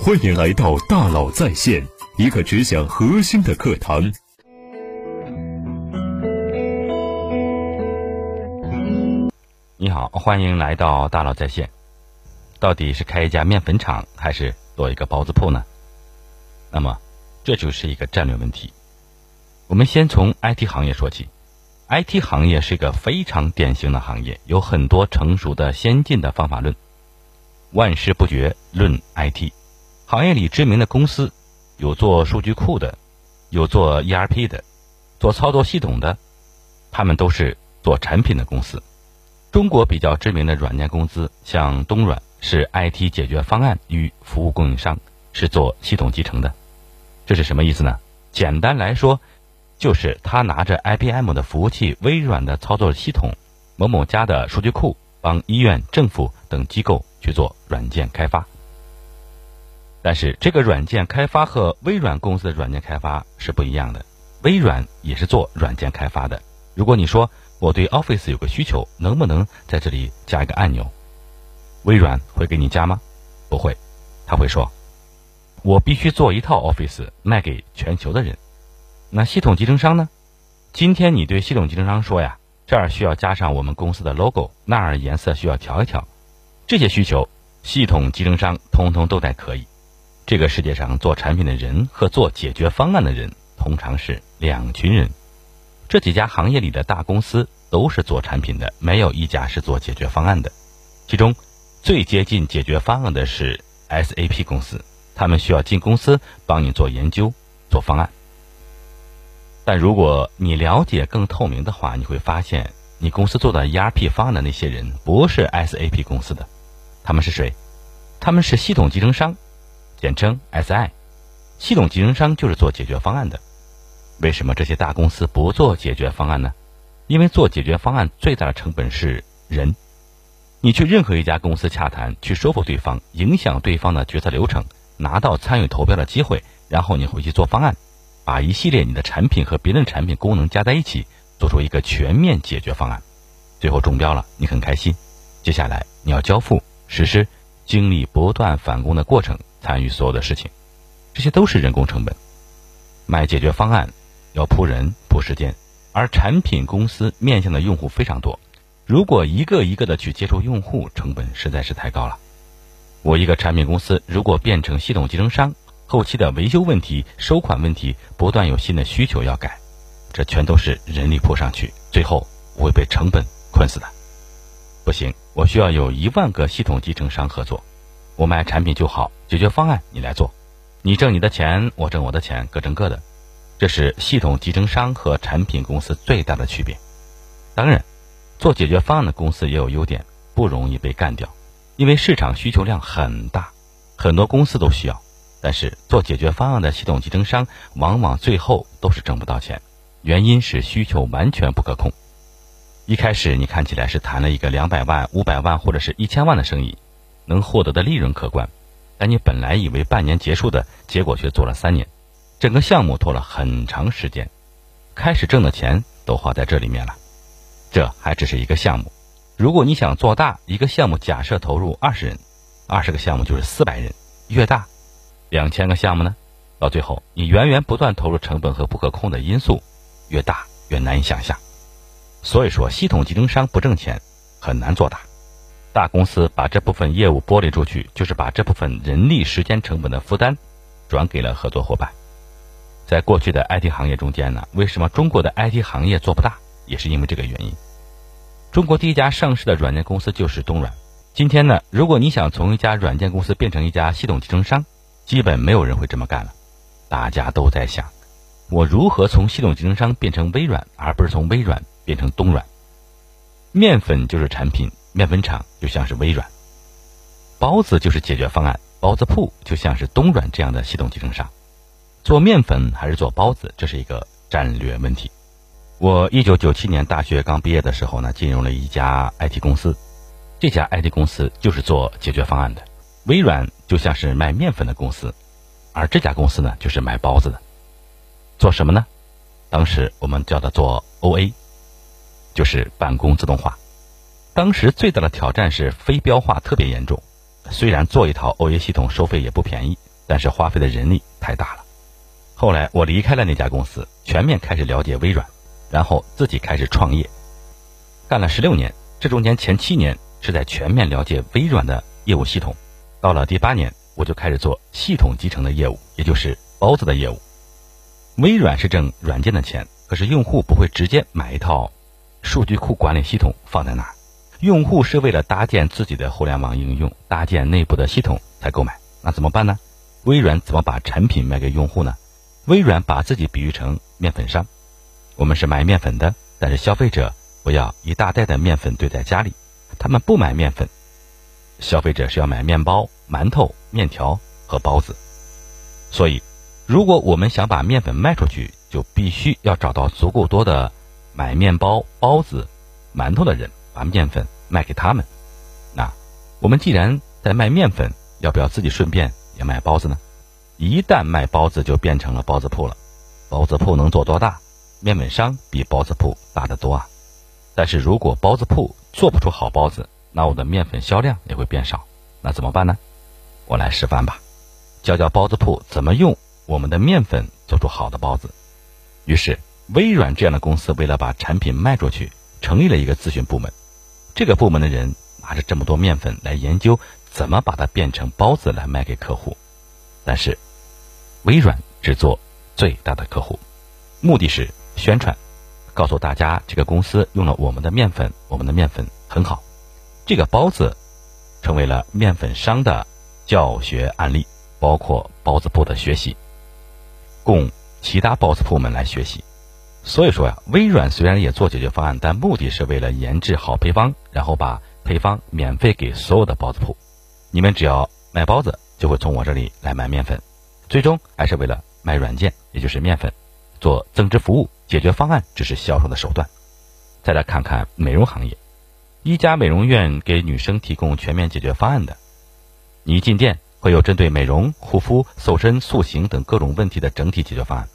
欢迎来到大佬在线，一个只讲核心的课堂。你好，欢迎来到大佬在线。到底是开一家面粉厂，还是做一个包子铺呢？那么，这就是一个战略问题。我们先从 IT 行业说起。IT 行业是一个非常典型的行业，有很多成熟的先进的方法论。万事不绝论 IT，行业里知名的公司有做数据库的，有做 ERP 的，做操作系统的，他们都是做产品的公司。中国比较知名的软件公司像东软，是 IT 解决方案与服务供应商，是做系统集成的。这是什么意思呢？简单来说。就是他拿着 IBM 的服务器、微软的操作系统、某某家的数据库，帮医院、政府等机构去做软件开发。但是这个软件开发和微软公司的软件开发是不一样的。微软也是做软件开发的。如果你说我对 Office 有个需求，能不能在这里加一个按钮？微软会给你加吗？不会，他会说，我必须做一套 Office 卖给全球的人。那系统集成商呢？今天你对系统集成商说呀，这儿需要加上我们公司的 logo，那儿颜色需要调一调，这些需求，系统集成商通通都在可以。这个世界上做产品的人和做解决方案的人通常是两群人。这几家行业里的大公司都是做产品的，没有一家是做解决方案的。其中最接近解决方案的是 SAP 公司，他们需要进公司帮你做研究、做方案。但如果你了解更透明的话，你会发现，你公司做的 ERP 方案的那些人不是 SAP 公司的，他们是谁？他们是系统集成商，简称 SI。系统集成商就是做解决方案的。为什么这些大公司不做解决方案呢？因为做解决方案最大的成本是人。你去任何一家公司洽谈，去说服对方，影响对方的决策流程，拿到参与投标的机会，然后你回去做方案。把一系列你的产品和别人的产品功能加在一起，做出一个全面解决方案，最后中标了，你很开心。接下来你要交付、实施，经历不断返工的过程，参与所有的事情，这些都是人工成本。卖解决方案要铺人、铺时间，而产品公司面向的用户非常多，如果一个一个的去接触用户，成本实在是太高了。我一个产品公司如果变成系统集成商。后期的维修问题、收款问题，不断有新的需求要改，这全都是人力扑上去，最后会被成本困死的。不行，我需要有一万个系统集成商合作，我卖产品就好，解决方案你来做，你挣你的钱，我挣我的钱，各挣各的。这是系统集成商和产品公司最大的区别。当然，做解决方案的公司也有优点，不容易被干掉，因为市场需求量很大，很多公司都需要。但是做解决方案的系统集成商往往最后都是挣不到钱，原因是需求完全不可控。一开始你看起来是谈了一个两百万、五百万或者是一千万的生意，能获得的利润可观，但你本来以为半年结束的结果却做了三年，整个项目拖了很长时间，开始挣的钱都花在这里面了。这还只是一个项目，如果你想做大一个项目，假设投入二十人，二十个项目就是四百人，越大。两千个项目呢，到最后你源源不断投入成本和不可控的因素越大越难以想象。所以说，系统集成商不挣钱，很难做大。大公司把这部分业务剥离出去，就是把这部分人力时间成本的负担转给了合作伙伴。在过去的 IT 行业中间呢，为什么中国的 IT 行业做不大，也是因为这个原因。中国第一家上市的软件公司就是东软。今天呢，如果你想从一家软件公司变成一家系统集成商，基本没有人会这么干了，大家都在想，我如何从系统集成商变成微软，而不是从微软变成东软。面粉就是产品，面粉厂就像是微软；包子就是解决方案，包子铺就像是东软这样的系统集成商。做面粉还是做包子，这是一个战略问题。我一九九七年大学刚毕业的时候呢，进入了一家 IT 公司，这家 IT 公司就是做解决方案的。微软就像是卖面粉的公司，而这家公司呢，就是卖包子的。做什么呢？当时我们叫它做 OA，就是办公自动化。当时最大的挑战是非标化特别严重，虽然做一套 OA 系统收费也不便宜，但是花费的人力太大了。后来我离开了那家公司，全面开始了解微软，然后自己开始创业，干了十六年。这中间前七年是在全面了解微软的业务系统，到了第八年我就开始做系统集成的业务，也就是包子的业务。微软是挣软件的钱，可是用户不会直接买一套数据库管理系统放在那儿，用户是为了搭建自己的互联网应用、搭建内部的系统才购买。那怎么办呢？微软怎么把产品卖给用户呢？微软把自己比喻成面粉商，我们是卖面粉的，但是消费者。不要一大袋的面粉堆在家里，他们不买面粉，消费者是要买面包、馒头、面条和包子。所以，如果我们想把面粉卖出去，就必须要找到足够多的买面包、包子、馒头的人，把面粉卖给他们。那我们既然在卖面粉，要不要自己顺便也卖包子呢？一旦卖包子，就变成了包子铺了。包子铺能做多大？面粉商比包子铺大得多啊！但是如果包子铺做不出好包子，那我的面粉销量也会变少，那怎么办呢？我来示范吧，教教包子铺怎么用我们的面粉做出好的包子。于是，微软这样的公司为了把产品卖出去，成立了一个咨询部门。这个部门的人拿着这么多面粉来研究怎么把它变成包子来卖给客户。但是，微软只做最大的客户，目的是宣传。告诉大家，这个公司用了我们的面粉，我们的面粉很好。这个包子成为了面粉商的教学案例，包括包子铺的学习，供其他包子铺们来学习。所以说呀，微软虽然也做解决方案，但目的是为了研制好配方，然后把配方免费给所有的包子铺。你们只要卖包子，就会从我这里来买面粉，最终还是为了卖软件，也就是面粉，做增值服务。解决方案只是销售的手段。再来看看美容行业，一家美容院给女生提供全面解决方案的。你一进店会有针对美容、护肤、瘦身、塑形等各种问题的整体解决方案。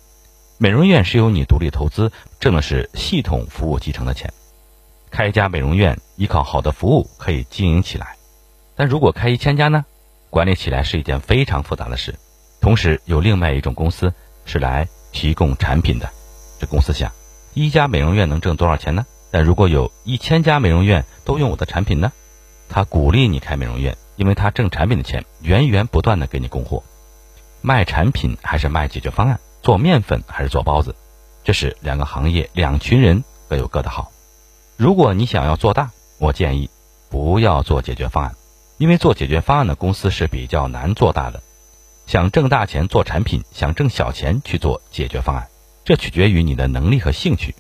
美容院是由你独立投资，挣的是系统服务集成的钱。开一家美容院依靠好的服务可以经营起来，但如果开一千家呢？管理起来是一件非常复杂的事。同时有另外一种公司是来提供产品的。这公司想，一家美容院能挣多少钱呢？但如果有一千家美容院都用我的产品呢？他鼓励你开美容院，因为他挣产品的钱，源源不断的给你供货。卖产品还是卖解决方案？做面粉还是做包子？这是两个行业，两群人各有各的好。如果你想要做大，我建议不要做解决方案，因为做解决方案的公司是比较难做大的。想挣大钱做产品，想挣小钱去做解决方案。这取决于你的能力和兴趣。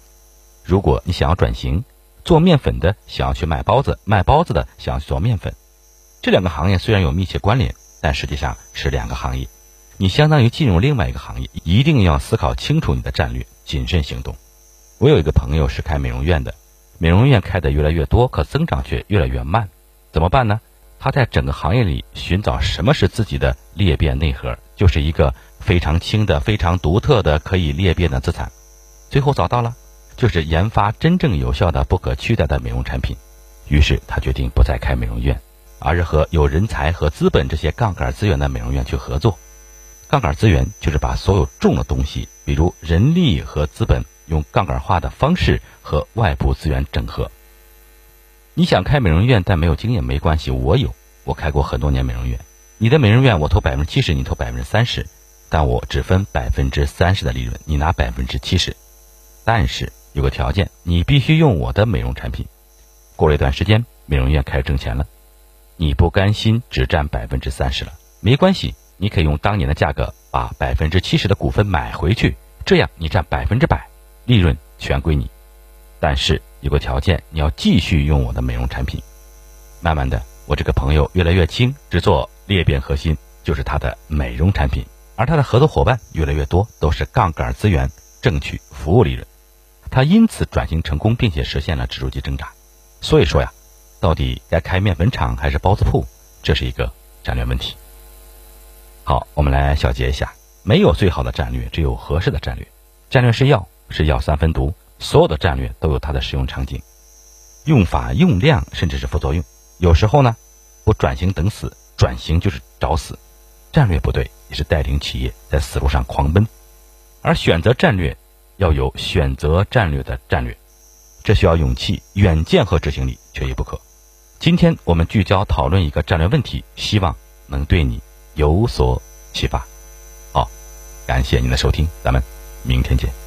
如果你想要转型，做面粉的想要去卖包子，卖包子的想要去做面粉，这两个行业虽然有密切关联，但实际上是两个行业。你相当于进入另外一个行业，一定要思考清楚你的战略，谨慎行动。我有一个朋友是开美容院的，美容院开的越来越多，可增长却越来越慢，怎么办呢？他在整个行业里寻找什么是自己的裂变内核，就是一个。非常轻的、非常独特的、可以裂变的资产，最后找到了，就是研发真正有效的、不可取代的美容产品。于是他决定不再开美容院，而是和有人才和资本这些杠杆资源的美容院去合作。杠杆资源就是把所有重的东西，比如人力和资本，用杠杆化的方式和外部资源整合。你想开美容院但没有经验没关系，我有，我开过很多年美容院。你的美容院我投百分之七十，你投百分之三十。但我只分百分之三十的利润，你拿百分之七十。但是有个条件，你必须用我的美容产品。过了一段时间，美容院开始挣钱了，你不甘心只占百分之三十了，没关系，你可以用当年的价格把百分之七十的股份买回去，这样你占百分之百，利润全归你。但是有个条件，你要继续用我的美容产品。慢慢的，我这个朋友越来越轻，只做裂变核心，就是他的美容产品。而他的合作伙伴越来越多，都是杠杆资源挣取服务利润，他因此转型成功，并且实现了指数级增长。所以说呀，到底该开面粉厂还是包子铺，这是一个战略问题。好，我们来小结一下：没有最好的战略，只有合适的战略。战略是药，是药三分毒，所有的战略都有它的使用场景、用法、用量，甚至是副作用。有时候呢，不转型等死，转型就是找死，战略不对也是带领企业在死路上狂奔。而选择战略，要有选择战略的战略，这需要勇气、远见和执行力，缺一不可。今天我们聚焦讨论一个战略问题，希望能对你有所启发。好，感谢您的收听，咱们明天见。